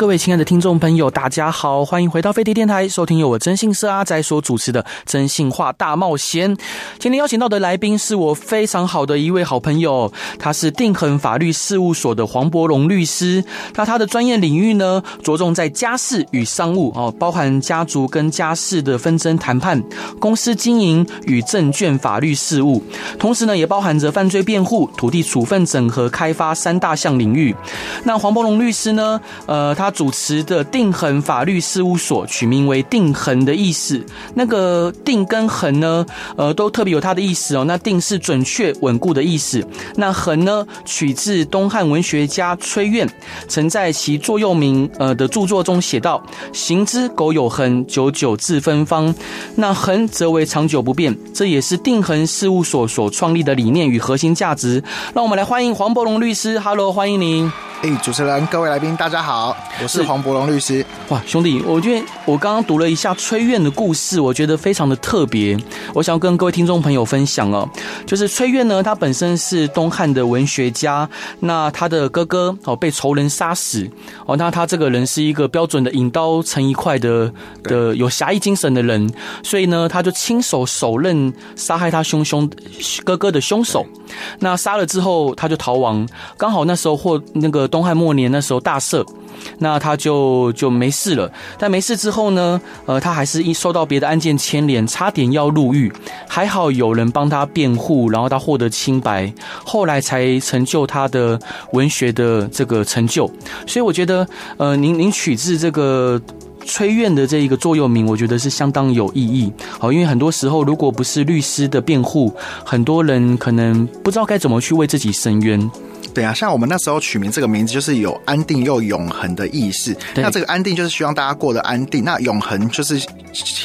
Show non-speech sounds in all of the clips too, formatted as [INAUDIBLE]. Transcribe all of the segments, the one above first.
各位亲爱的听众朋友，大家好，欢迎回到飞碟电台，收听由我征信社阿仔所主持的《征信化大冒险》。今天邀请到的来宾是我非常好的一位好朋友，他是定恒法律事务所的黄伯龙律师。那他的专业领域呢，着重在家事与商务哦，包含家族跟家事的纷争谈判、公司经营与证券法律事务，同时呢，也包含着犯罪辩护、土地处分整合开发三大项领域。那黄伯龙律师呢，呃。呃，主持的定恒法律事务所取名为“定恒”的意思，那个“定”跟“恒”呢，呃，都特别有它的意思哦。那“定”是准确、稳固的意思，那“恒”呢，取自东汉文学家崔苑曾在其座右铭呃的著作中写道：“行之苟有恒，久久自芬芳。”那“恒”则为长久不变，这也是定恒事务所所创立的理念与核心价值。让我们来欢迎黄伯龙律师，Hello，欢迎您。哎，主持人，各位来宾，大家好，我是黄柏龙律师。哇，兄弟，我觉得我刚刚读了一下崔院的故事，我觉得非常的特别，我想要跟各位听众朋友分享哦。就是崔院呢，他本身是东汉的文学家，那他的哥哥哦被仇人杀死哦，那他这个人是一个标准的引刀成一块的的有侠义精神的人，所以呢，他就亲手手刃杀害他兄兄哥哥的凶手。那杀了之后，他就逃亡，刚好那时候或那个。东汉末年那时候大赦，那他就就没事了。但没事之后呢，呃，他还是一受到别的案件牵连，差点要入狱，还好有人帮他辩护，然后他获得清白，后来才成就他的文学的这个成就。所以我觉得，呃，您您取自这个崔苑的这一个座右铭，我觉得是相当有意义。好，因为很多时候如果不是律师的辩护，很多人可能不知道该怎么去为自己申冤。对啊，像我们那时候取名这个名字，就是有安定又永恒的意思。那这个安定就是希望大家过得安定，那永恒就是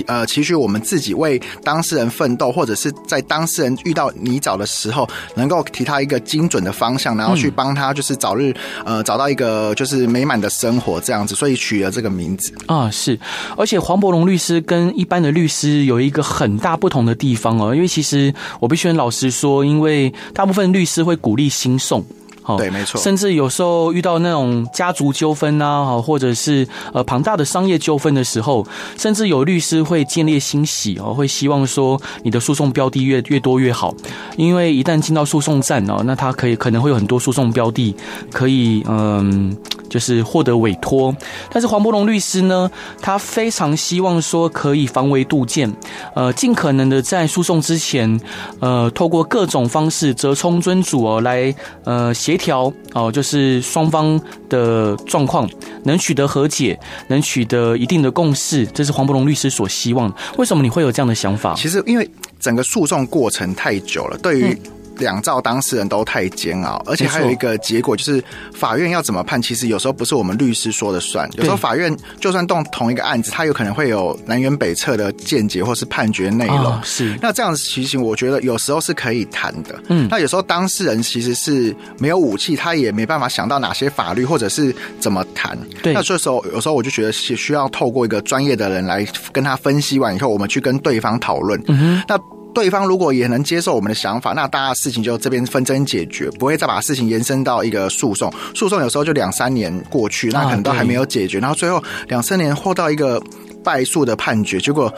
呃期许我们自己为当事人奋斗，或者是在当事人遇到泥沼的时候，能够提他一个精准的方向，然后去帮他就是早日呃找到一个就是美满的生活这样子，所以取了这个名字啊。是，而且黄伯龙律师跟一般的律师有一个很大不同的地方哦，因为其实我必须老实说，因为大部分律师会鼓励新送。讼。对，没错。甚至有时候遇到那种家族纠纷啊，或者是呃庞大的商业纠纷的时候，甚至有律师会建立欣喜哦，会希望说你的诉讼标的越越多越好，因为一旦进到诉讼站哦，那他可以可能会有很多诉讼标的可以嗯。就是获得委托，但是黄伯龙律师呢，他非常希望说可以防微杜渐，呃，尽可能的在诉讼之前，呃，透过各种方式折冲尊主哦，来呃协调哦，就是双方的状况能取得和解，能取得一定的共识，这是黄伯龙律师所希望的。为什么你会有这样的想法？其实因为整个诉讼过程太久了，对于、嗯。两造当事人都太煎熬，而且还有一个结果就是法院要怎么判，其实有时候不是我们律师说的算。有时候法院就算动同一个案子，他有可能会有南辕北辙的见解或是判决内容。哦，是，那这样子情形，我觉得有时候是可以谈的。嗯，那有时候当事人其实是没有武器，他也没办法想到哪些法律或者是怎么谈。对，那这时候有时候我就觉得是需要透过一个专业的人来跟他分析完以后，我们去跟对方讨论。嗯哼，那。对方如果也能接受我们的想法，那大家事情就这边纷争解决，不会再把事情延伸到一个诉讼。诉讼有时候就两三年过去，那可能都还没有解决，然后最后两三年获到一个败诉的判决，结果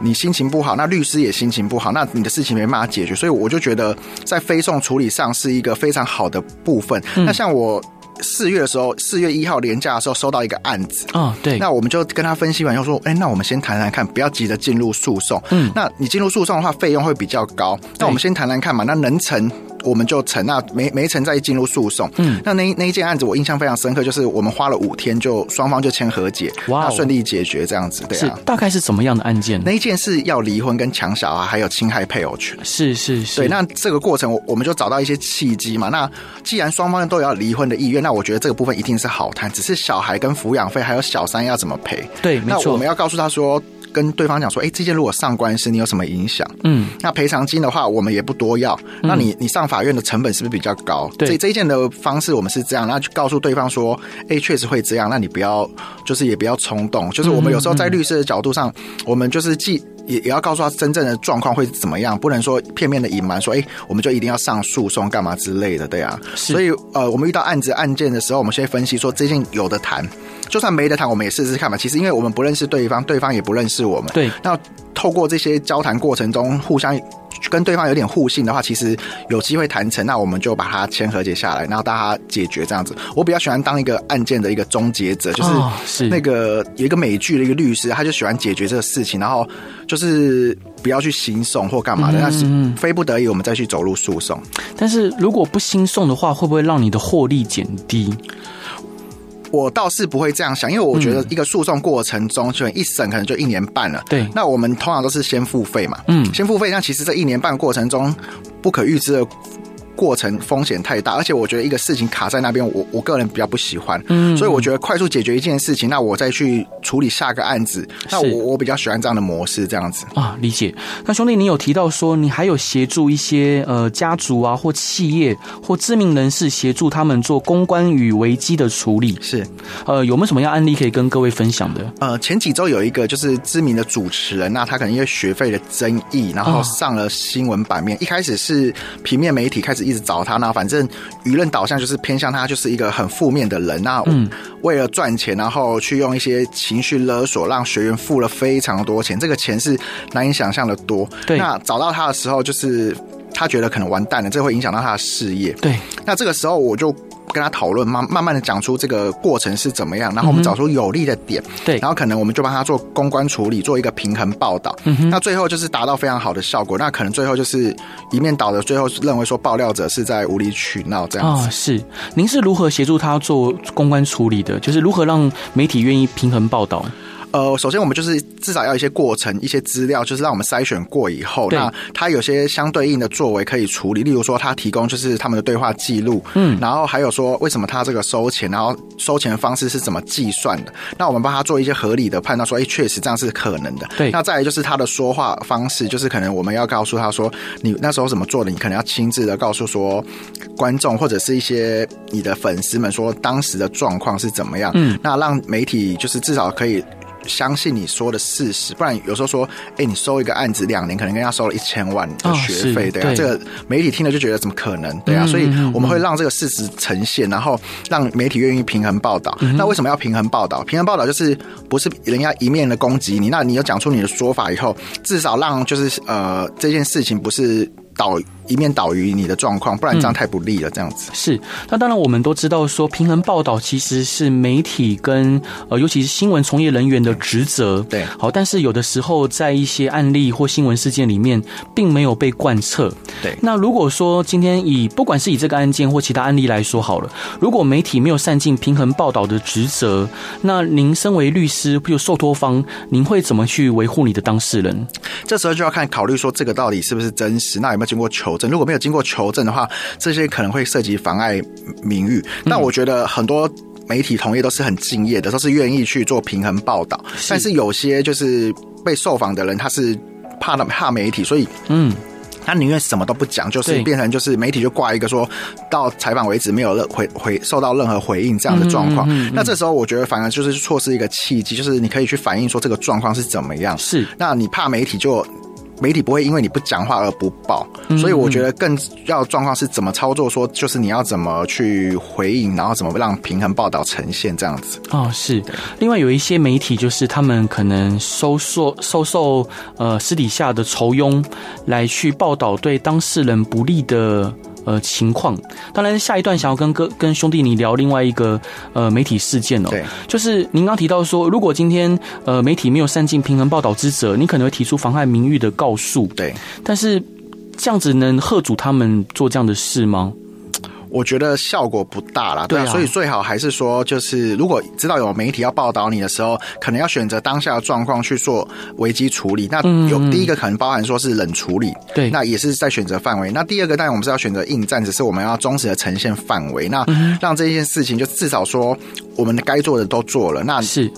你心情不好，那律师也心情不好，那你的事情没办法解决。所以我就觉得在非讼处理上是一个非常好的部分。那像我。四月的时候，四月一号连假的时候收到一个案子，啊、哦，对，那我们就跟他分析完，又说，哎，那我们先谈谈看，不要急着进入诉讼，嗯，那你进入诉讼的话，费用会比较高，那我们先谈谈看嘛，那能成。我们就成，那没没成再进入诉讼。嗯，那那那一件案子我印象非常深刻，就是我们花了五天就双方就签和解，哇，顺利解决这样子。对啊，大概是什么样的案件？那一件是要离婚跟抢小孩，还有侵害配偶权。是是是。对，那这个过程我我们就找到一些契机嘛。那既然双方都有要离婚的意愿，那我觉得这个部分一定是好谈。只是小孩跟抚养费还有小三要怎么赔？对，没错。那我们要告诉他说。跟对方讲说，哎，这件如果上官司，你有什么影响？嗯，那赔偿金的话，我们也不多要。那你你上法院的成本是不是比较高？对，这这一件的方式我们是这样，那就告诉对方说，哎，确实会这样，那你不要，就是也不要冲动。就是我们有时候在律师的角度上，我们就是既也也要告诉他真正的状况会怎么样，不能说片面的隐瞒，说哎，我们就一定要上诉讼干嘛之类的，对啊。所以呃，我们遇到案子案件的时候，我们先分析说这件有的谈。就算没得谈，我们也试试看嘛。其实，因为我们不认识对方，对方也不认识我们。对。那透过这些交谈过程中，互相跟对方有点互信的话，其实有机会谈成。那我们就把它签和解下来，然后大家解决这样子。我比较喜欢当一个案件的一个终结者，就是是那个有一个美剧的一个律师，他就喜欢解决这个事情，然后就是不要去行讼或干嘛的。但是非不得已，我们再去走入诉讼。但是如果不兴讼的话，会不会让你的获利减低？我倒是不会这样想，因为我觉得一个诉讼过程中，就一审可能就一年半了。对，那我们通常都是先付费嘛，嗯，先付费。那其实这一年半过程中，不可预知的。过程风险太大，而且我觉得一个事情卡在那边，我我个人比较不喜欢，嗯，所以我觉得快速解决一件事情，那我再去处理下个案子，那我我比较喜欢这样的模式，这样子。啊，理解。那兄弟，你有提到说你还有协助一些呃家族啊或企业或知名人士协助他们做公关与危机的处理，是。呃有没有什么样案例可以跟各位分享的？呃，前几周有一个就是知名的主持人，那他可能因为学费的争议，然后上了新闻版面，哦，一开始是平面媒体开始。一直找他，那反正舆论导向就是偏向他，就是一个很负面的人。那为了赚钱，然后去用一些情绪勒索，让学员付了非常多钱，这个钱是难以想象的多。对，那找到他的时候，就是他觉得可能完蛋了，这会影响到他的事业。对，那这个时候我就。跟他讨论，慢慢慢的讲出这个过程是怎么样，然后我们找出有利的点，嗯、对，然后可能我们就帮他做公关处理，做一个平衡报道，嗯哼，那最后就是达到非常好的效果。那可能最后就是一面倒的，最后认为说爆料者是在无理取闹这样子。哦，是，您是如何协助他做公关处理的？就是如何让媒体愿意平衡报道？呃，首先我们就是至少要一些过程、一些资料，就是让我们筛选过以后，那他有些相对应的作为可以处理。例如说，他提供就是他们的对话记录，嗯，然后还有说为什么他这个收钱，然后收钱的方式是怎么计算的？那我们帮他做一些合理的判断，说，哎，确实这样是可能的。对。那再来就是他的说话方式，就是可能我们要告诉他说，你那时候怎么做的？你可能要亲自的告诉说观众或者是一些你的粉丝们说当时的状况是怎么样。嗯。那让媒体就是至少可以。相信你说的事实，不然有时候说，哎、欸，你收一个案子两年，可能跟人家收了一千万的学费，对啊，这个媒体听了就觉得怎么可能，对啊，嗯、所以我们会让这个事实呈现，然后让媒体愿意平衡报道。嗯、那为什么要平衡报道？平衡报道就是不是人家一面的攻击你，那你有讲出你的说法以后，至少让就是呃这件事情不是。倒一面倒于你的状况，不然这样太不利了。这样子、嗯、是。那当然，我们都知道说，平衡报道其实是媒体跟呃，尤其是新闻从业人员的职责。对，好，但是有的时候在一些案例或新闻事件里面，并没有被贯彻。对。那如果说今天以不管是以这个案件或其他案例来说好了，如果媒体没有善尽平衡报道的职责，那您身为律师，比如受托方，您会怎么去维护你的当事人？这时候就要看考虑说，这个到底是不是真实？那有没有？经过求证，如果没有经过求证的话，这些可能会涉及妨碍名誉。那我觉得很多媒体同业都是很敬业的，都是愿意去做平衡报道。但是有些就是被受访的人，他是怕怕媒体，所以嗯，他宁愿什么都不讲，就是变成就是媒体就挂一个说到采访为止，没有任回回受到任何回应这样的状况。那这时候我觉得反而就是错失一个契机，就是你可以去反映说这个状况是怎么样。是，那你怕媒体就。媒体不会因为你不讲话而不报，所以我觉得更要状况是怎么操作，说就是你要怎么去回应，然后怎么让平衡报道呈现这样子。哦，是。另外有一些媒体就是他们可能收受收受呃私底下的酬庸来去报道对当事人不利的。呃，情况。当然，下一段想要跟哥跟兄弟你聊另外一个呃媒体事件哦，对，就是您刚提到说，如果今天呃媒体没有善尽平衡报道之责，你可能会提出妨害名誉的告诉，对。但是这样子能喝阻他们做这样的事吗？我觉得效果不大啦，对啊，所以最好还是说，就是如果知道有媒体要报道你的时候，可能要选择当下的状况去做危机处理。那有第一个可能包含说是冷处理，对，那也是在选择范围。那第二个当然我们是要选择应战，只是我们要忠实的呈现范围。那让这件事情就至少说我们该做的都做了，那是。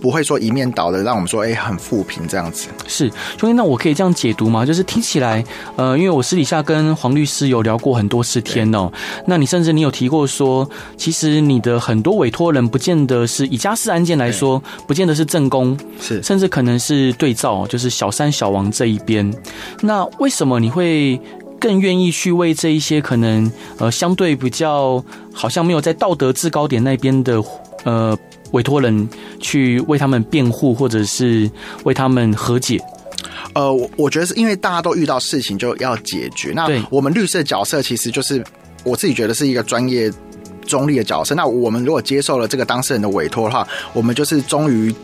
不会说一面倒的让我们说哎、欸、很负评这样子。是兄弟，那我可以这样解读吗？就是听起来，呃，因为我私底下跟黄律师有聊过很多次天哦，那你甚至你有提过说，其实你的很多委托人不见得是以家事案件来说，不见得是正宫，是甚至可能是对照，就是小三小王这一边。那为什么你会更愿意去为这一些可能呃相对比较好像没有在道德制高点那边的呃？委托人去为他们辩护，或者是为他们和解。呃，我我觉得是因为大家都遇到事情就要解决。那我们律师的角色其实就是我自己觉得是一个专业中立的角色。那我们如果接受了这个当事人的委托的话，我们就是忠于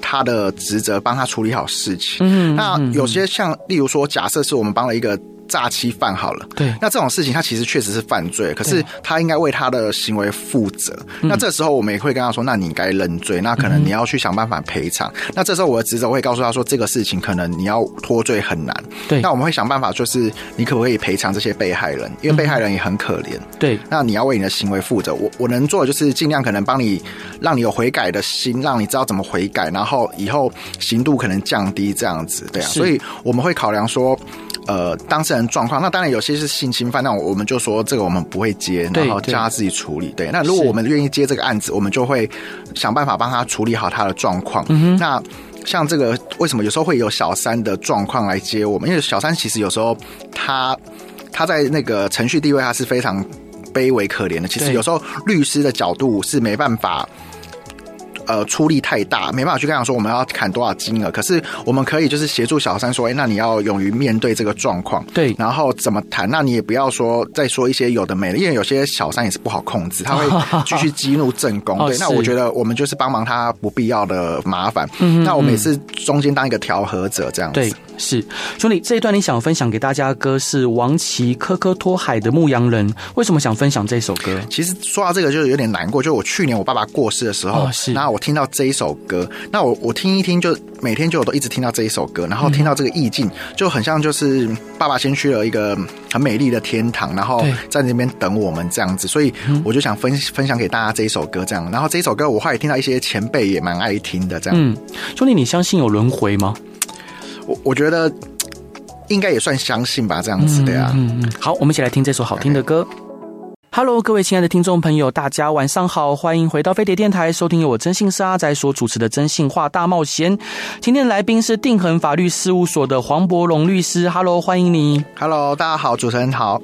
他的职责，帮他处理好事情。嗯，那有些像例如说，假设是我们帮了一个。诈欺犯好了，对，那这种事情他其实确实是犯罪，可是他应该为他的行为负责。那这时候我们也会跟他说，那你应该认罪，那可能你要去想办法赔偿。那这时候我的职责会告诉他说，这个事情可能你要脱罪很难。对，那我们会想办法，就是你可不可以赔偿这些被害人？因为被害人也很可怜。对，那你要为你的行为负责。我我能做的就是尽量可能帮你，让你有悔改的心，让你知道怎么悔改，然后以后刑度可能降低这样子。对啊，所以我们会考量说。呃，当事人状况，那当然有些是性侵犯，那我们就说这个我们不会接，然后叫他自己处理。对，对，那如果我们愿意接这个案子，我们就会想办法帮他处理好他的状况。嗯。那像这个，为什么有时候会有小三的状况来接我们？因为小三其实有时候他他在那个程序地位他是非常卑微可怜的。其实有时候律师的角度是没办法。呃，出力太大，没办法去跟他说我们要砍多少金额。可是我们可以就是协助小三说，哎、欸，那你要勇于面对这个状况，对，然后怎么谈？那你也不要说再说一些有的没的，因为有些小三也是不好控制，他会 [LAUGHS] 继续激怒正宫。对，那我觉得我们就是帮忙他不必要的麻烦。嗯，那我们也是中间当一个调和者这样子。对，是兄弟，这一段你想分享给大家的歌是王琦科科托海的《牧羊人》，为什么想分享这首歌？其实说到这个就有点难过，就我去年我爸爸过世的时候，哦、是，然后我。听到这一首歌，那我我听一听，就每天就我都一直听到这一首歌，然后听到这个意境，就很像就是爸爸先去了一个很美丽的天堂，然后在那边等我们这样子，所以我就想分分享给大家这一首歌这样。然后这一首歌我后来听到一些前辈也蛮爱听的这样。嗯，兄弟，你相信有轮回吗？我我觉得应该也算相信吧，这样子的呀。嗯嗯，好，我们一起来听这首好听的歌。Hello，各位亲爱的听众朋友，大家晚上好，欢迎回到飞碟电台，收听由我真性是阿仔所主持的《真性话大冒险》。今天的来宾是定恒法律事务所的黄伯龙律师，Hello，欢迎你。Hello，大家好，主持人好。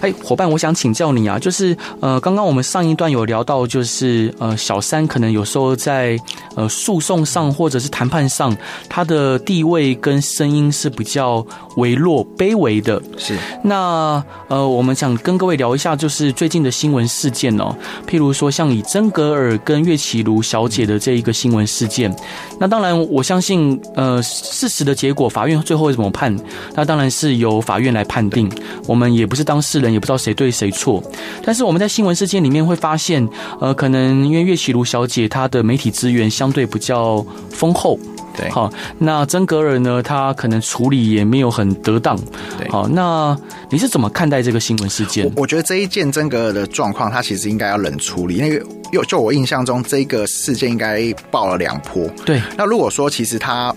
哎，伙伴，我想请教你啊，就是呃，刚刚我们上一段有聊到，就是呃，小三可能有时候在呃诉讼上或者是谈判上，他的地位跟声音是比较微弱、卑微的。是。那呃，我们想跟各位聊一下，就是最。最近的新闻事件哦，譬如说像以曾格尔跟岳启儒小姐的这一个新闻事件，那当然我相信，呃，事实的结果，法院最后会怎么判，那当然是由法院来判定。我们也不是当事人，也不知道谁对谁错。但是我们在新闻事件里面会发现，呃，可能因为岳启儒小姐她的媒体资源相对比较丰厚。对，好，那曾格尔呢？他可能处理也没有很得当。对，好，那你是怎么看待这个新闻事件？我，我觉得这一件曾格尔的状况，他其实应该要冷处理。因为又就我印象中，这个事件应该爆了两波。对，那如果说其实他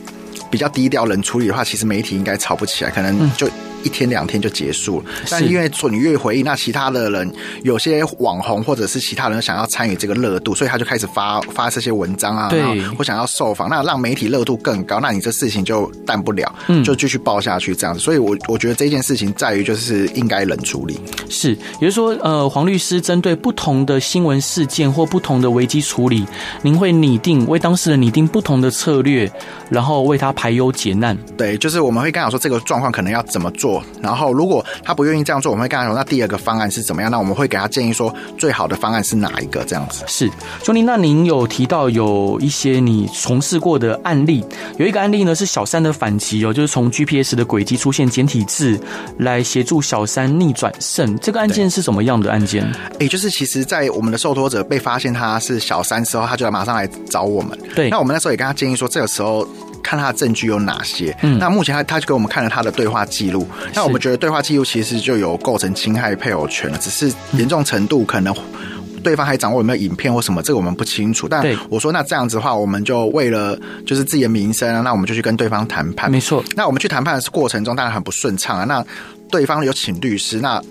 比较低调冷处理的话，其实媒体应该吵不起来，可能就。一天两天就结束了，但因为说你越回忆，那其他的人有些网红或者是其他人想要参与这个热度，所以他就开始发发这些文章啊，对，或想要受访，那让媒体热度更高，那你这事情就淡不了，嗯，就继续报下去这样子。所以我我觉得这件事情在于就是应该冷处理，是，也就是说，呃，黄律师针对不同的新闻事件或不同的危机处理，您会拟定为当事人拟定不同的策略，然后为他排忧解难。对，就是我们会跟他说这个状况可能要怎么做。然后，如果他不愿意这样做，我们会跟他说，那第二个方案是怎么样？那我们会给他建议说，最好的方案是哪一个？这样子是兄弟。那您有提到有一些你从事过的案例，有一个案例呢是小三的反击哦，就是从 GPS 的轨迹出现简体字来协助小三逆转胜。这个案件是什么样的案件？哎，就是其实，在我们的受托者被发现他是小三之后，他就马上来找我们。对，那我们那时候也跟他建议说，这个时候。看他的证据有哪些？嗯，那目前他他就给我们看了他的对话记录。那我们觉得对话记录其实就有构成侵害配偶权了，只是严重程度可能对方还掌握有没有影片或什么，这个我们不清楚。但我说那这样子的话，我们就为了就是自己的名声啊，那我们就去跟对方谈判。没错。那我们去谈判的过程中，当然很不顺畅啊。那对方有请律师，那。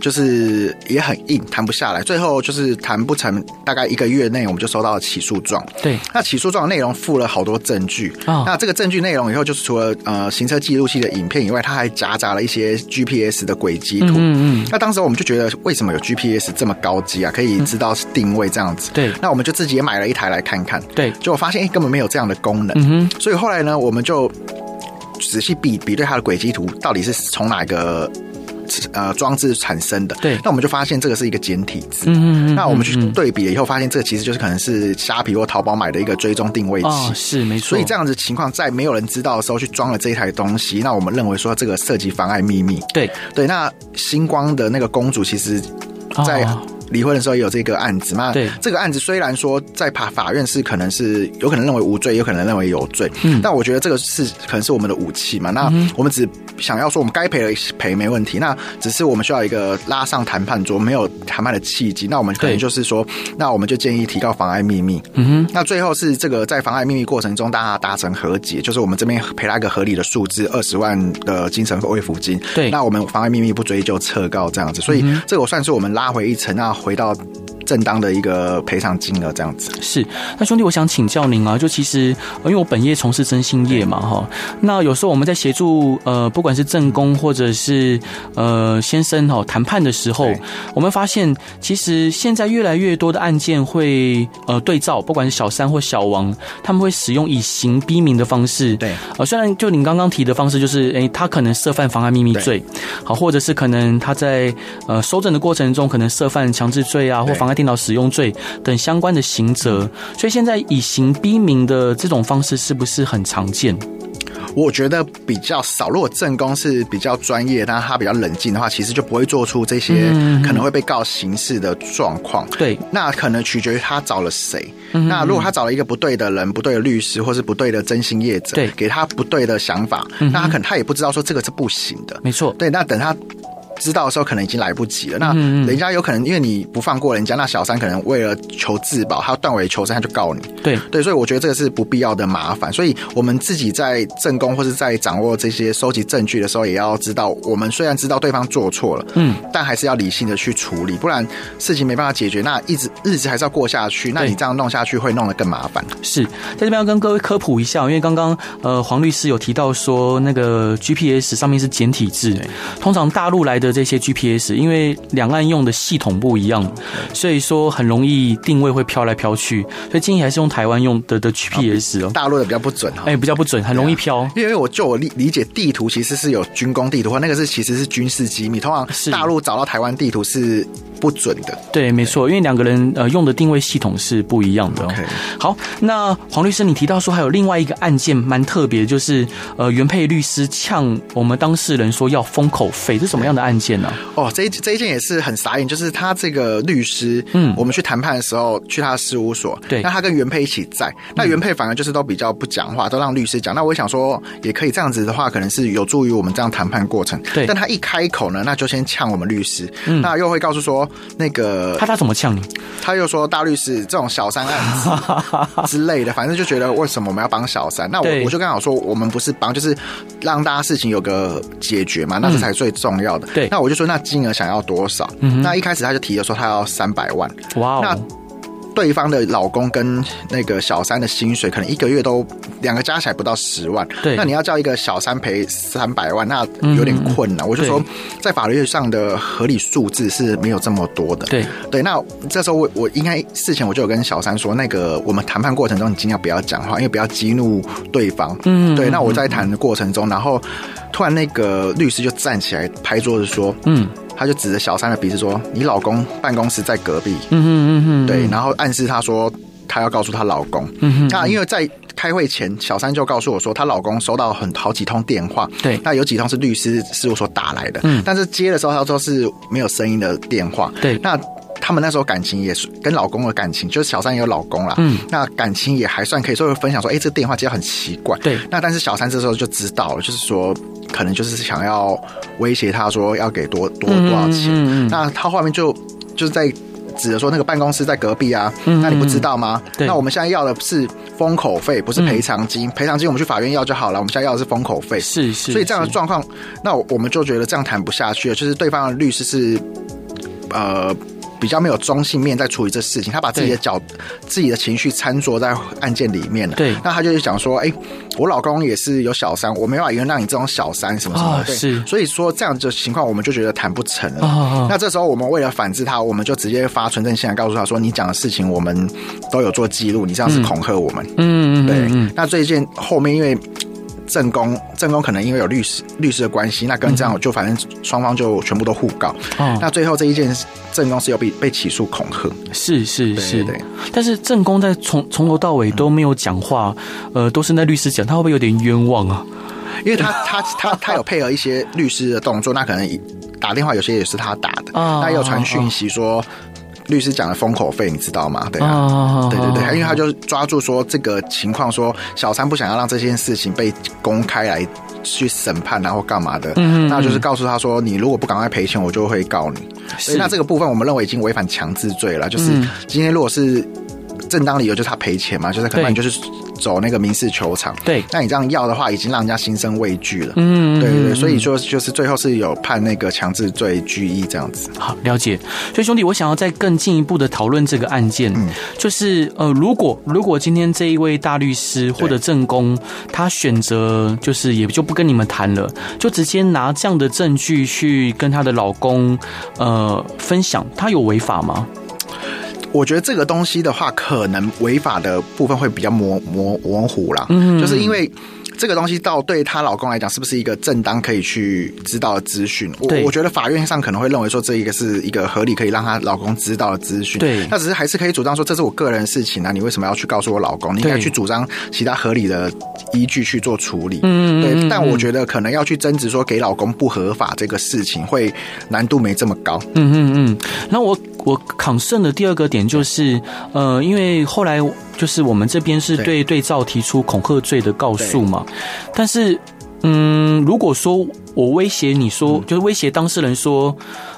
就是也很硬，谈不下来，最后就是谈不成。大概一个月内，我们就收到了起诉状。对，那起诉状的内容附了好多证据。哦，那这个证据内容以后，就是除了呃行车记录器的影片以外，它还夹杂了一些 GPS 的轨迹图。嗯嗯。那当时我们就觉得，为什么有 GPS 这么高级啊？可以知道定位这样子。对。那我们就自己也买了一台来看看。对。结果发现，哎，根本没有这样的功能。嗯哼。所以后来呢，我们就仔细比比对它的轨迹图，到底是从哪个。呃，装置产生的，对，那我们就发现这个是一个简体字，嗯嗯嗯，那我们去对比了以后，发现这个其实就是可能是虾皮或淘宝买的一个追踪定位器，哦，是没错。所以这样子情况，在没有人知道的时候去装了这一台东西，那我们认为说这个涉及妨碍秘密，对对。那星光的那个公主，其实，在。哦离婚的时候也有这个案子嘛？对，这个案子虽然说在法法院是可能是有可能认为无罪，有可能认为有罪，嗯，但我觉得这个是可能是我们的武器嘛。那我们只想要说，我们该赔的赔没问题，那只是我们需要一个拉上谈判桌，没有谈判的契机，那我们可能就是说，那我们就建议提高妨碍秘密。嗯哼，那最后是这个在妨碍秘密过程中，大家达成和解，就是我们这边赔他一个合理的数字，二十万的精神慰抚金。对，那我们妨碍秘密不追究，撤告这样子，所以这个我算是我们拉回一层啊。回到正当的一个赔偿金额这样子是。那兄弟，我想请教您啊，就其实因为我本业从事征信业嘛哈，那有时候我们在协助呃，不管是正宫或者是呃先生哈谈判的时候，我们发现其实现在越来越多的案件会呃对照，不管是小三或小王，他们会使用以刑逼民的方式。对，呃，虽然就您刚刚提的方式，就是诶、欸，他可能涉犯妨碍秘密罪，好，或者是可能他在呃收证的过程中可能涉犯强制罪啊，或妨碍电脑使用罪等相关的刑责，所以现在以刑逼民的这种方式是不是很常见？我觉得比较少。如果正宫是比较专业，但他比较冷静的话，其实就不会做出这些可能会被告刑事的状况。对，那可能取决于他找了谁。那如果他找了一个不对的人、不对的律师，或是不对的征信业者，对，给他不对的想法，那他可能他也不知道说这个是不行的。没错，对，那等他。知道的时候可能已经来不及了。那人家有可能因为你不放过人家，那小三可能为了求自保，他要断尾求生，他就告你。对对，所以我觉得这个是不必要的麻烦。所以我们自己在正宫或是在掌握这些收集证据的时候，也要知道，我们虽然知道对方做错了，嗯，但还是要理性的去处理，不然事情没办法解决，那一直日子还是要过下去。那你这样弄下去会弄得更麻烦。是在这边要跟各位科普一下，因为刚刚呃黄律师有提到说那个 GPS 上面是简体字，通常大陆来的。这些 GPS，因为两岸用的系统不一样，所以说很容易定位会飘来飘去，所以建议还是用台湾用的的 GPS 哦。大陆的比较不准哈，哎，比较不准，很容易飘。因为我就我理理解，地图其实是有军工地图，或那个是其实是军事机密，通常是大陆找到台湾地图是不准的。对，没错，因为两个人呃用的定位系统是不一样的。OK，好，那黄律师，你提到说还有另外一个案件蛮特别，就是呃原配律师呛我们当事人说要封口费，这是什么样的案件？案件呢？哦，这一这一件也是很傻眼，就是他这个律师，嗯，我们去谈判的时候，去他的事务所，对，那他跟原配一起在，那原配反而就是都比较不讲话，都让律师讲。那我想说，也可以这样子的话，可能是有助于我们这样谈判过程。对，但他一开口呢，那就先呛我们律师，嗯，那又会告诉说，那个他他怎么呛你？他又说大律师这种小三案子 [LAUGHS] 之类的，反正就觉得为什么我们要帮小三？那我我就刚好说，我们不是帮，就是让大家事情有个解决嘛，那这才最重要的。对。那我就说，那金额想要多少？嗯、那一开始他就提了说，他要三百万。哇、哦！那对方的老公跟那个小三的薪水，可能一个月都两个加起来不到十万。对。那你要叫一个小三赔三百万，那有点困难。嗯、我就说，在法律上的合理数字是没有这么多的。对对。那这时候我我应该事前我就有跟小三说，那个我们谈判过程中，你尽量不要讲话，因为不要激怒对方。嗯。对。那我在谈的过程中，然后。突然，那个律师就站起来拍桌子说：“嗯，他就指着小三的鼻子说，你老公办公室在隔壁。嗯嗯嗯哼，对，然后暗示他说他要告诉她老公。嗯哼，那因为在开会前，小三就告诉我说，她老公收到很好几通电话。对，那有几通是律师事务所打来的。嗯，但是接的时候他说是没有声音的电话。对，那。”他们那时候感情也是跟老公的感情，就是小三也有老公啦。嗯，那感情也还算可以，所以分享说，哎、欸，这个电话接得很奇怪。对，那但是小三这时候就知道了，就是说可能就是想要威胁他说要给多多多少钱。嗯，嗯，嗯，那他后面就就是在指着说那个办公室在隔壁啊，嗯、那你不知道吗？那我们现在要的是封口费，不是赔偿金。赔偿金我们去法院要就好了，我们现在要的是封口费。是是，所以这样的状况，那我们就觉得这样谈不下去了，就是对方的律师是呃。比较没有中性面在处理这事情，他把自己的角、自己的情绪掺着在案件里面了。对，那他就是讲说，哎、欸，我老公也是有小三，我没办法原谅你这种小三什么什么对，是，所以说这样的情况，我们就觉得谈不成了。哦、那这时候我们为了反制他，我们就直接发存证信来告诉他说，你讲的事情我们都有做记录，你这样是恐吓我们。嗯嗯，对。嗯、那最近后面因为。正宫，正宫可能因为有律师律师的关系，那跟这样就反正双方就全部都互告。哦，那最后这一件正宫是有被被起诉恐吓，是是是的。但是正宫在从从头到尾都没有讲话，呃，都是那律师讲，他会不会有点冤枉啊？因为他他他他有配合一些律师的动作，那可能打电话有些也是他打的，[LAUGHS] 那也有传讯息说。律师讲的封口费，你知道吗？对啊，oh, 对对对，因为他就抓住说这个情况，说小三不想要让这件事情被公开来去审判，然后干嘛的，嗯，那就是告诉他说，你如果不赶快赔钱，我就会告你。所以那这个部分，我们认为已经违反强制罪了。就是今天如果是正当理由，就是他赔钱嘛，就是可能你就是。走那个民事球场，对，那你这样要的话，已经让人家心生畏惧了。嗯，对对对，所以说就是最后是有判那个强制罪拘役这样子。好，了解。所以兄弟，我想要再更进一步的讨论这个案件，嗯，就是呃，如果如果今天这一位大律师或者正宫，他选择就是也就不跟你们谈了，就直接拿这样的证据去跟他的老公呃分享，他有违法吗？我觉得这个东西的话，可能违法的部分会比较模模模糊啦，嗯，就是因为。这个东西到对她老公来讲，是不是一个正当可以去知道的资讯？我对我觉得法院上可能会认为说，这一个是一个合理可以让她老公知道的资讯。对，那只是还是可以主张说，这是我个人的事情啊，你为什么要去告诉我老公？你应该去主张其他合理的依据去做处理。嗯，对。但我觉得可能要去争执说给老公不合法这个事情，会难度没这么高。嗯嗯嗯。那我我 concern 的第二个点就是，呃，因为后来。就是我们这边是对。对照提出恐吓罪的告诉嘛，但是，嗯，如果说我威胁你说，就是威胁当事人说，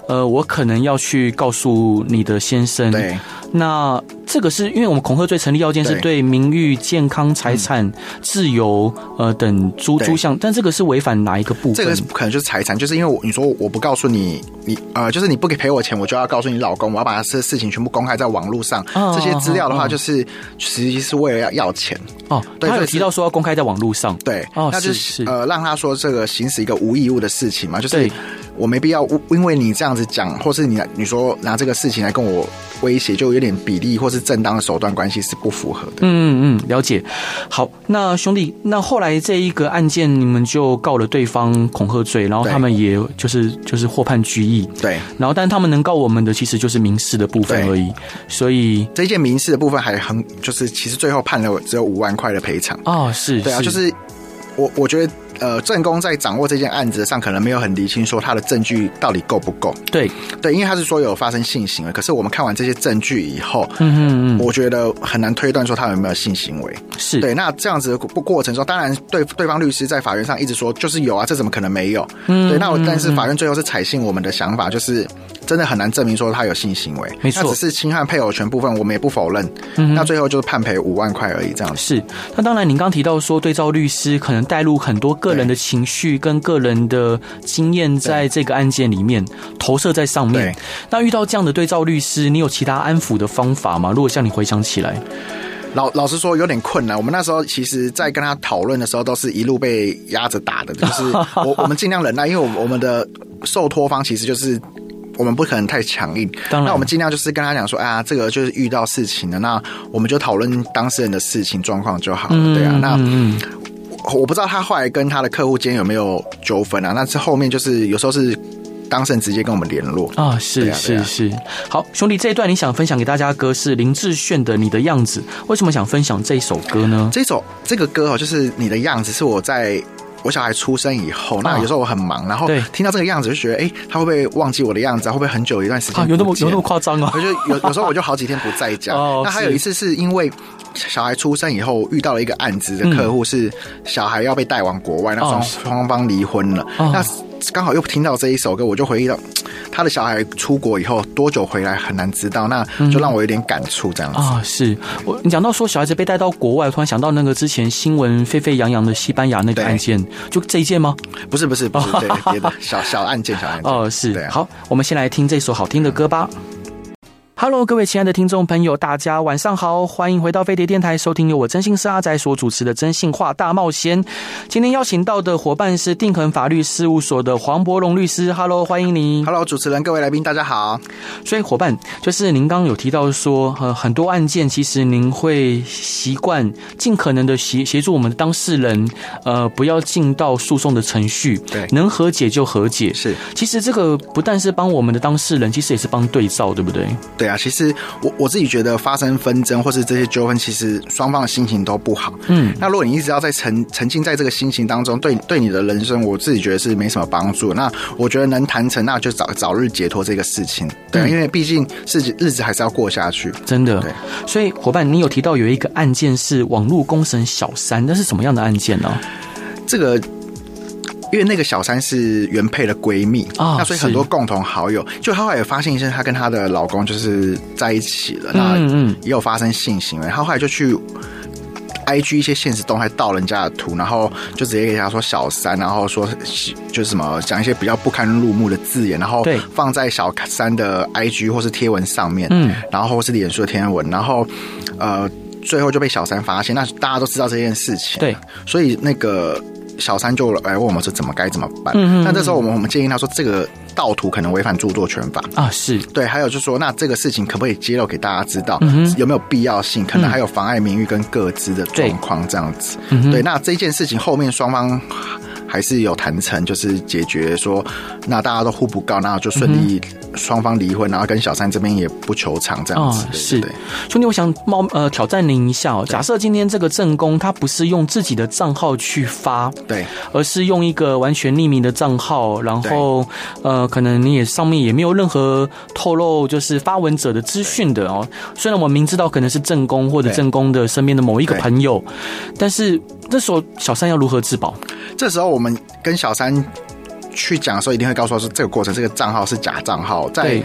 呃，我可能要去告诉你的先生，对，那。这个是因为我们恐吓罪成立要件是对名誉、健康、财产、自由呃等诸诸项，但这个是违反哪一个部分？这个可能就是财产，就是因为我你说我不告诉你，你呃就是你不给赔我钱，我就要告诉你老公，我要把这事情全部公开在网络上。这些资料的话，就是实际是为了要要钱哦。对，他有提到说要公开在网络上，对，哦那就是呃让他说这个行使一个无义务的事情嘛，就是我没必要因为你这样子讲，或是你你说拿这个事情来跟我威胁，就有点比例或是。正当的手段关系是不符合的。嗯嗯，了解。好，那兄弟，那后来这一个案件，你们就告了对方恐吓罪，然后他们也就是就是获判拘役。对。然后，但他们能告我们的其实就是民事的部分而已。所以这件民事的部分还很就是，其实最后判了只有五万块的赔偿。哦，是。对啊，就是我我觉得。呃，正宫在掌握这件案子上，可能没有很厘清说他的证据到底够不够。对对，因为他是说有发生性行为，可是我们看完这些证据以后，嗯嗯嗯，我觉得很难推断说他有没有性行为。是对，那这样子的过过程中，当然对对方律师在法院上一直说就是有啊，这怎么可能没有？嗯，对，那我但是法院最后是采信我们的想法，就是真的很难证明说他有性行为。没错，那只是侵害配偶权部分，我们也不否认。嗯，那最后就是判赔五万块而已，这样子。是，那当然，您刚提到说对照律师可能带入很多个人的情绪跟个人的经验，在这个案件里面投射在上面。那遇到这样的对照律师，你有其他安抚的方法吗？如果像你回想起来，老老实说有点困难。我们那时候其实，在跟他讨论的时候，都是一路被压着打的，就是 [LAUGHS] 我我们尽量忍耐，因为我们我们的受托方其实就是我们不可能太强硬。当然，那我们尽量就是跟他讲说，哎呀，这个就是遇到事情了，那我们就讨论当事人的事情状况就好了。对啊，那嗯。我不知道他后来跟他的客户间有没有纠纷啊？那是后面就是有时候是当事人直接跟我们联络啊，是是是。好，兄弟，这一段你想分享给大家的歌是林志炫的《你的样子》，为什么想分享这一首歌呢？这首这个歌哦，就是《你的样子》，是我在我小孩出生以后，那有时候我很忙，然后听到这个样子就觉得，哎，他会不会忘记我的样子？会不会很久一段时间？有那么有那么夸张啊？我就有有时候我就好几天不在家。[LAUGHS] 那还有一次是因为。小孩出生以后遇到了一个案子的客户，是小孩要被带往国外，那双双方离婚了。那刚好又听到这一首歌，我就回忆到。[TSK] 他的小孩出国以后多久回来很难知道，那就让我有点感触这样子啊。是我你讲到说小孩子被带到国外，突然想到那个之前新闻沸沸扬扬的西班牙那个案件，就这一件吗？不是不是不是，对，别的 [LAUGHS] 小小案件小案件哦，是对。好，我们先来听这首好听的歌吧。Hello，各位亲爱的听众朋友，大家晚上好，欢迎回到飞碟电台，收听由我真心社阿仔所主持的《真心话大冒险》。今天邀请到的伙伴是定恒法律事务所的黄柏龙律师。Hello，欢迎你。Hello，主持人，各位来宾，大家好。所以伙伴，就是您刚刚有提到说，呃，很多案件其实您会习惯尽可能的协协助我们的当事人，呃，不要进到诉讼的程序，对，能和解就和解。是，其实这个不但是帮我们的当事人，其实也是帮对照，对不对？对。对啊，其实我我自己觉得发生纷争或是这些纠纷，其实双方的心情都不好。嗯，那如果你一直要在沉沉浸在这个心情当中，对对你的人生，我自己觉得是没什么帮助。那我觉得能谈成，那就早早日解脱这个事情。对，嗯、因为毕竟日子日子还是要过下去。真的。对。所以伙伴，你有提到有一个案件是网络工程小三，那是什么样的案件呢？这个。因为那个小三是原配的闺蜜啊，那所以很多共同好友，就她后来也发现一些，她跟她的老公就是在一起了，那嗯也有发生性行为，她后来就去 IG 一些现实动态盗人家的图，然后就直接给她说小三，然后说就是什么讲一些比较不堪入目的字眼，然后放在小三的 IG 或是贴文上面，嗯，然后或是脸书的贴文，然后呃最后就被小三发现，那大家都知道这件事情，对，所以那个。小三就来问我们说怎么该怎么办？嗯，那这时候我们我们建议他说，这个盗图可能违反著作权法啊，是对。还有就是说，那这个事情可不可以揭露给大家知道？嗯，有没有必要性？可能还有妨碍名誉跟各自的状况这样子。嗯，对。那这件事情后面双方还是有谈成，就是解决说，那大家都互不告，那就顺利。双方离婚，然后跟小三这边也不求偿，这样子。哦、是对，兄弟，我想冒呃挑战您一下哦。假设今天这个正宫他不是用自己的账号去发，对，而是用一个完全匿名的账号，然后呃，可能你也上面也没有任何透露就是发文者的资讯的哦。虽然我们明知道可能是正宫或者正宫的身边的某一个朋友，但是这时候小三要如何自保？这时候我们跟小三。去讲的时候，一定会告诉他说，这个过程，这个账号是假账号，在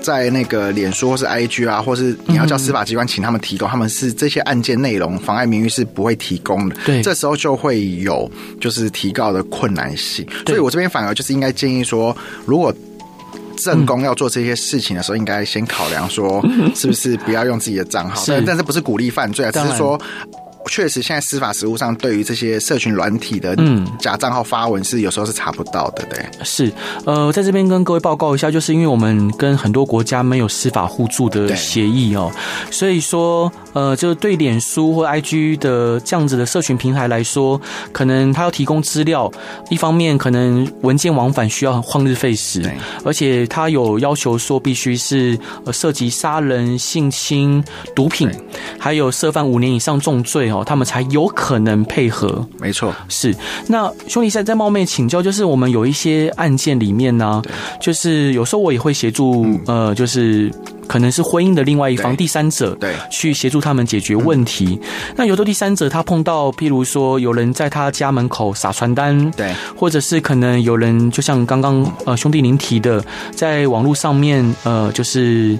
在那个脸书或是 IG 啊，或是你要叫司法机关请他们提供，他们是这些案件内容妨碍名誉是不会提供的。对，这时候就会有就是提告的困难性。所以我这边反而就是应该建议说，如果正宫要做这些事情的时候，应该先考量说，是不是不要用自己的账号？但但是不是鼓励犯罪啊？只是说。确实，现在司法实务上对于这些社群软体的嗯。假账号发文是有时候是查不到的，对。是，呃，在这边跟各位报告一下，就是因为我们跟很多国家没有司法互助的协议哦，所以说，呃，就是对脸书或 IG 的这样子的社群平台来说，可能他要提供资料，一方面可能文件往返需要很旷日费时，对，而且他有要求说必须是呃涉及杀人、性侵、毒品，还有涉犯五年以上重罪。哦，他们才有可能配合。没错，是。那兄弟现在冒昧请教，就是我们有一些案件里面呢，就是有时候我也会协助，嗯、呃，就是可能是婚姻的另外一方第三者，对，去协助他们解决问题。嗯、那有的第三者他碰到，譬如说有人在他家门口撒传单，对，或者是可能有人就像刚刚呃兄弟您提的，在网络上面呃就是。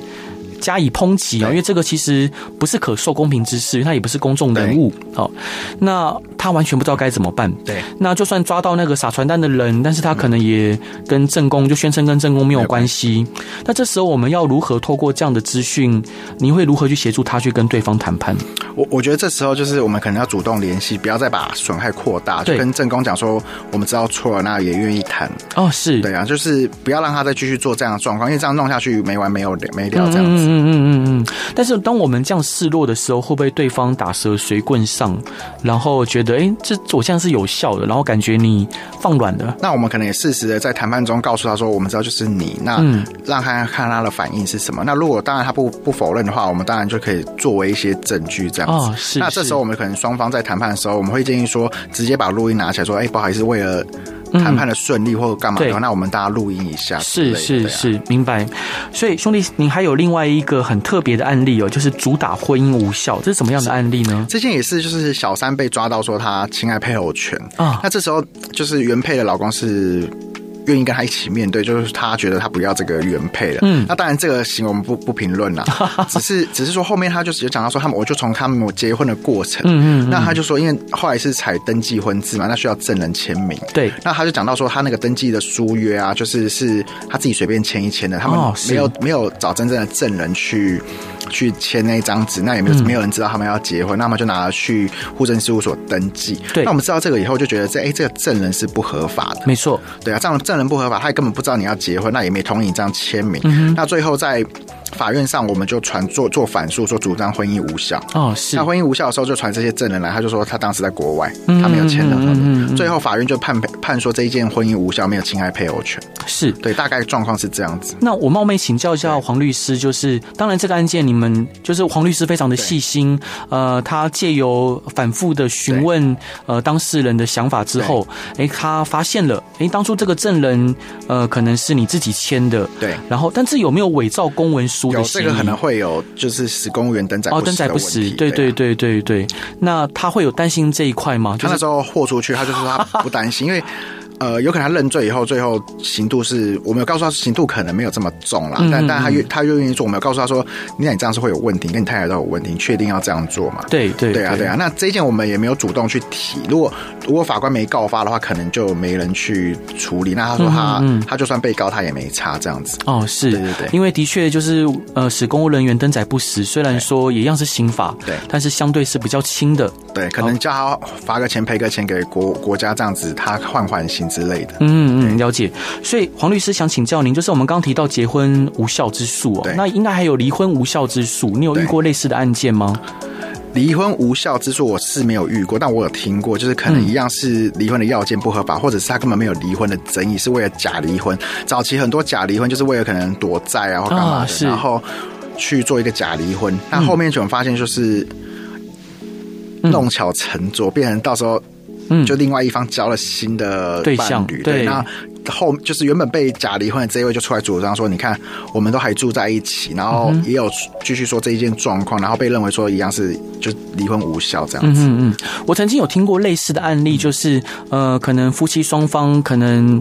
加以抨击啊，因为这个其实不是可受公平之事，因为他也不是公众人物。好，那他完全不知道该怎么办。对，那就算抓到那个撒传单的人，但是他可能也跟正宫就宣称跟正宫没有关系。那这时候我们要如何透过这样的资讯？你会如何去协助他去跟对方谈判？我我觉得这时候就是我们可能要主动联系，不要再把损害扩大，就跟正宫讲说我们知道错了，那也愿意谈。哦，是对啊，就是不要让他再继续做这样的状况，因为这样弄下去没完没有没了这样子。嗯嗯嗯嗯嗯，但是当我们这样示弱的时候，会不会对方打蛇随棍上，然后觉得哎、欸，这我这样是有效的，然后感觉你放软了？那我们可能也适时的在谈判中告诉他说，我们知道就是你，那让他看他的反应是什么。那如果当然他不不否认的话，我们当然就可以作为一些证据这样子。哦，是。那这时候我们可能双方在谈判的时候，我们会建议说，直接把录音拿起来说，哎、欸，不好意思，为了。谈判的顺利或者干嘛的话，那我们大家录音一下。是是是，明白。所以兄弟，你还有另外一个很特别的案例哦，就是主打婚姻无效，这是什么样的案例呢？这件也是，就是小三被抓到说他侵害配偶权啊。那这时候就是原配的老公是愿意跟他一起面对，就是他觉得他不要这个原配了。嗯，那当然这个行为我们不不评论啦，[LAUGHS] 只是只是说后面他就直接讲到说他们，我就从他们结婚的过程，嗯嗯，那他就说，因为后来是采登记婚字嘛，那需要证人签名，对，那他就讲到说他那个登记的书约啊，就是是他自己随便签一签的，他们没有、哦、没有找真正的证人去去签那一张纸，那也没有、嗯、没有人知道他们要结婚，那么就拿去户政事务所登记。对，那我们知道这个以后就觉得这哎、欸、这个证人是不合法的，没错，对啊，这样证人不合法，他也根本不知道你要结婚，那也没同意你这样签名，嗯、那最后在。法院上，我们就传做做反诉，说主张婚姻无效。哦，是。那婚姻无效的时候，就传这些证人来，他就说他当时在国外，嗯、他没有签到他们。嗯嗯、最后法院就判判说这一件婚姻无效，没有侵害配偶权。是对，大概状况是这样子。那我冒昧请教一下黄律师，就是当然这个案件你们就是黄律师非常的细心，呃，他借由反复的询问呃当事人的想法之后，哎，他发现了，哎，当初这个证人呃可能是你自己签的，对。然后，但是有没有伪造公文书？有这个可能会有，就是使公务员登载哦，登载不实，对对对对对。那他会有担心这一块吗？他那时候豁出去，他就说他不担心，因为。呃，有可能他认罪以后，最后刑度是我们有告诉他，刑度可能没有这么重啦。嗯、但但他愿他愿意做，我们有告诉他说，你看你这样是会有问题，跟你太太都有问题，你确定要这样做吗？对对对啊对啊。那这一件我们也没有主动去提。如果如果法官没告发的话，可能就没人去处理。那他说他、嗯、他就算被告，他也没差这样子。哦，是，对对对。因为的确就是呃，使公务人员登载不实，虽然说一样是刑法，对，但是相对是比较轻的。对，可能叫他罚个钱赔个钱给国国家这样子，他换换刑之类的。嗯。嗯嗯，了解。所以黄律师想请教您，就是我们刚刚提到结婚无效之诉哦，那应该还有离婚无效之诉，你有遇过类似的案件吗？离婚无效之诉我是没有遇过，但我有听过，就是可能一样是离婚的要件不合法，嗯、或者是他根本没有离婚的争议，是为了假离婚。早期很多假离婚就是为了可能躲债啊或干嘛的，啊、然后去做一个假离婚。那后面就发现就是弄巧成拙，变成到时候。嗯，就另外一方交了新的伴侣，对象，对，那后就是原本被假离婚的这一位就出来主张说，你看我们都还住在一起，然后也有继续说这一件状况，然后被认为说一样是就离婚无效这样子。嗯嗯，我曾经有听过类似的案例，就是呃，可能夫妻双方可能。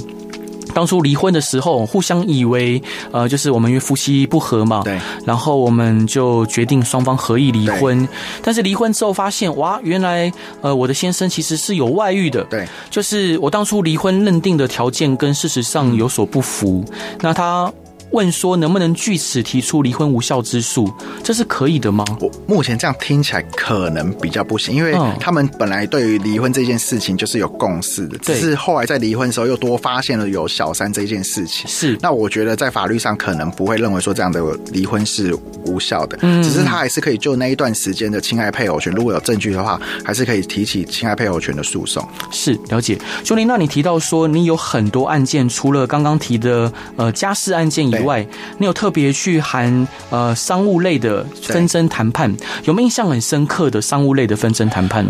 当初离婚的时候，互相以为，呃，就是我们因为夫妻不和嘛，对，然后我们就决定双方合意离婚。但是离婚之后发现，哇，原来，呃，我的先生其实是有外遇的，对，就是我当初离婚认定的条件跟事实上有所不符，那他。问说能不能据此提出离婚无效之诉，这是可以的吗？我目前这样听起来可能比较不行，因为他们本来对于离婚这件事情就是有共识的，只是后来在离婚的时候又多发现了有小三这件事情。是，那我觉得在法律上可能不会认为说这样的离婚是无效的，嗯，只是他还是可以就那一段时间的侵害配偶权，如果有证据的话，还是可以提起侵害配偶权的诉讼。是，了解。兄弟，那你提到说你有很多案件，除了刚刚提的呃家事案件以外。你有特别去谈呃商务类的纷争谈判，有没有印象很深刻的商务类的纷争谈判？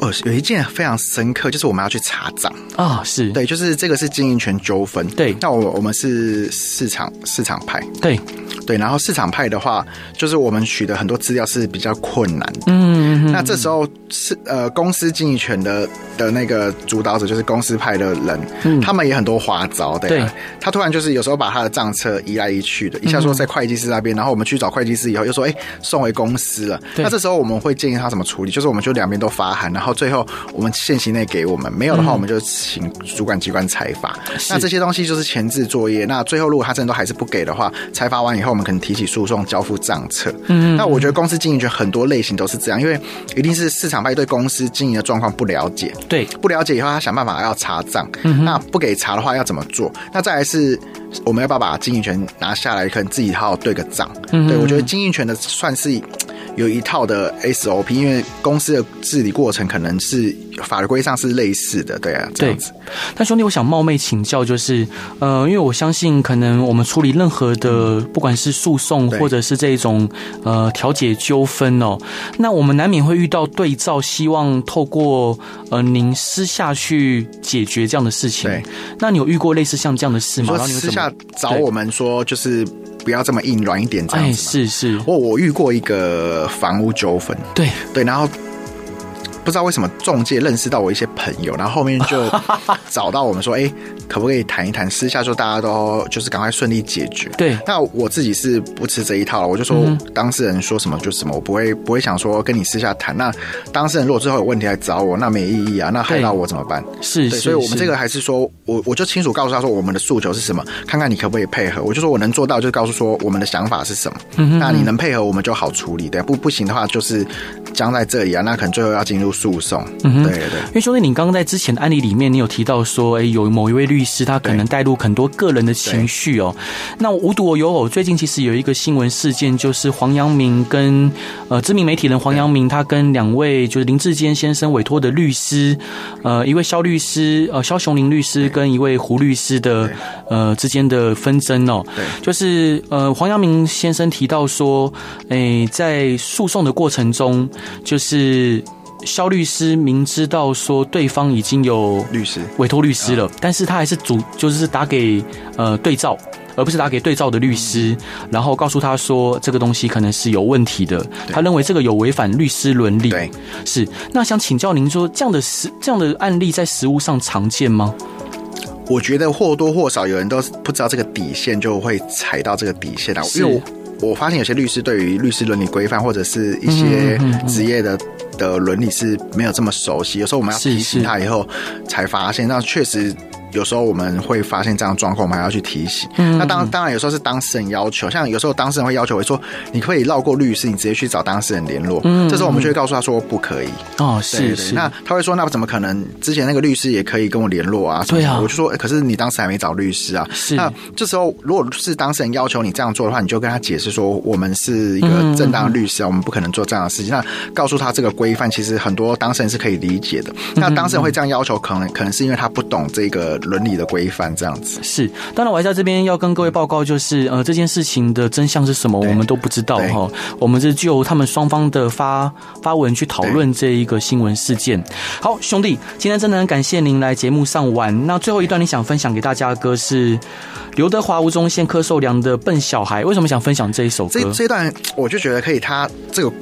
哦，有一件非常深刻，就是我们要去查账啊，是对，就是这个是经营权纠纷，对。那我我们是市场市场派，对对。然后市场派的话，就是我们取得很多资料是比较困难的，嗯。那这时候是呃公司经营权的的那个主导者，就是公司派的人，嗯，他们也很多花招，对。他突然就是有时候把他的账册移来移去的，一下说在会计师那边，然后我们去找会计师以后又说，哎，送回公司了。那这时候我们会建议他怎么处理，就是我们就两边都发函，然后。最后，我们限期内给我们没有的话，我们就请主管机关裁罚。嗯、那这些东西就是前置作业。那最后，如果他真的都还是不给的话，裁罚完以后，我们可能提起诉讼，交付账册。嗯，那我觉得公司经营权很多类型都是这样，因为一定是市场派对公司经营的状况不了解。对，不了解以后，他想办法要查账。嗯，那不给查的话，要怎么做？那再来是，我们要不要把经营权拿下来，可能自己好好对个账。嗯，对，我觉得经营权的算是。有一套的 SOP，因为公司的治理过程可能是法律规上是类似的，对啊，这样子。但兄弟，我想冒昧请教，就是呃，因为我相信，可能我们处理任何的，不管是诉讼或者是这种呃调解纠纷哦，那我们难免会遇到对照，希望透过呃您私下去解决这样的事情。对，那你有遇过类似像这样的事吗？然后你私下找我们说，就是。不要这么硬，软一点这样子。是是，我我遇过一个房屋纠纷，对对，然后不知道为什么中介认识到我一些朋友，然后后面就 [LAUGHS] 找到我们说，哎、欸，可不可以谈一谈？私下就大家都就是赶快顺利解决。对，那我自己是不吃这一套了，我就说当事人说什么就什么，我不会不会想说跟你私下谈。那当事人如果之后有问题来找我，那没意义啊，那害到我怎么办？是，对，所以我们这个还是说我我就清楚告诉他说我们的诉求是什么，看看你可不可以配合。我就说我能做到，就告诉说我们的想法是什么。嗯哼，那你能配合，我们就好处理。对，不不行的话，就是僵在这里啊，那可能最后要进入诉讼。嗯哼，对对对。因为兄弟，你刚刚在之前的案例里面，你有提到说，哎，有某一位律师他可能带入很多个人的情绪哦。那无独有偶，最近其实有一个新闻事件，就是黄阳明跟呃知名媒体人黄阳明，他跟两位就是林志坚先生委托的律师，呃，一位肖律师，呃，肖雄林律师跟一位胡律师的呃之间的纷争哦。对，就是呃黄阳明先生提到说，哎，在诉讼的过程中，就是。萧律师明知道说对方已经有律师委托律师了，但是他还是主就是打给呃对照，而不是打给对照的律师，然后告诉他说这个东西可能是有问题的，他认为这个有违反律师伦理。对，是。那想请教您说，这样的实这样的案例在实务上常见吗？我觉得或多或少有人都不知道这个底线，就会踩到这个底线了。因为我我发现有些律师对于律师伦理规范或者是一些职业的。的伦理是没有这么熟悉，有时候我们要提醒他以后才发现，那确实。有时候我们会发现这样的状况，我们还要去提醒。嗯、那当当然有时候是当事人要求，像有时候当事人会要求我说，你可以绕过律师，你直接去找当事人联络。嗯，这时候我们就会告诉他说不可以。哦，是是，是。那他会说，那怎么可能？之前那个律师也可以跟我联络啊？对啊。我就说，可是你当时还没找律师啊。是。那这时候如果是当事人要求你这样做的话，你就跟他解释说，我们是一个正当的律师啊，我们不可能做这样的事情。那告诉他这个规范，其实很多当事人是可以理解的。那当事人会这样要求，可能可能是因为他不懂这个伦理的规范。这样子是，当然我还在这边要跟各位报告，就是呃，这件事情的真相是什么，我们都不知道哈。我们是就他们双方的发发文去讨论这一个新闻事件。好，兄弟，今天真的很感谢您来节目上玩。那最后一段你想分享给大家的歌是刘德华、吴宗宪、柯受良的《笨小孩》，为什么想分享这一首歌？这这段我就觉得可以，他这个。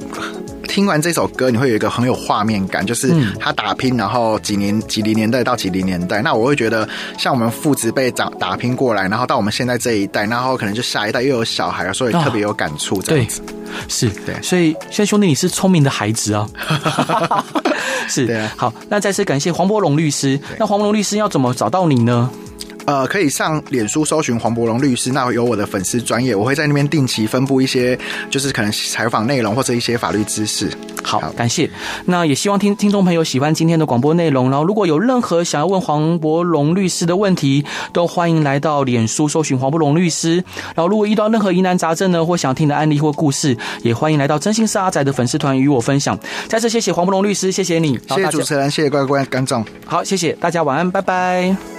听完这首歌，你会有一个很有画面感，就是他打拼，然后几年几零年代到几零年代，那我会觉得像我们父子辈长打拼过来，然后到我们现在这一代，然后可能就下一代又有小孩，所以特别有感触。这样子，对，是对，所以现在兄弟你是聪明的孩子啊，[LAUGHS] 是，对啊。好，那再次感谢黄柏龙律师。那黄柏龙律师要怎么找到你呢？呃，可以上脸书搜寻黄伯龙律师，那有我的粉丝专业，我会在那边定期分布一些，就是可能采访内容或者一些法律知识。好，感谢。那也希望听听众朋友喜欢今天的广播内容，然后如果有任何想要问黄伯龙律师的问题，都欢迎来到脸书搜寻黄伯龙律师。然后如果遇到任何疑难杂症呢，或想听的案例或故事，也欢迎来到真心是阿仔的粉丝团与我分享。再次谢谢黄伯龙律师，谢谢你，谢谢主持人，谢谢各位观众。好，谢谢大家，晚安，拜拜。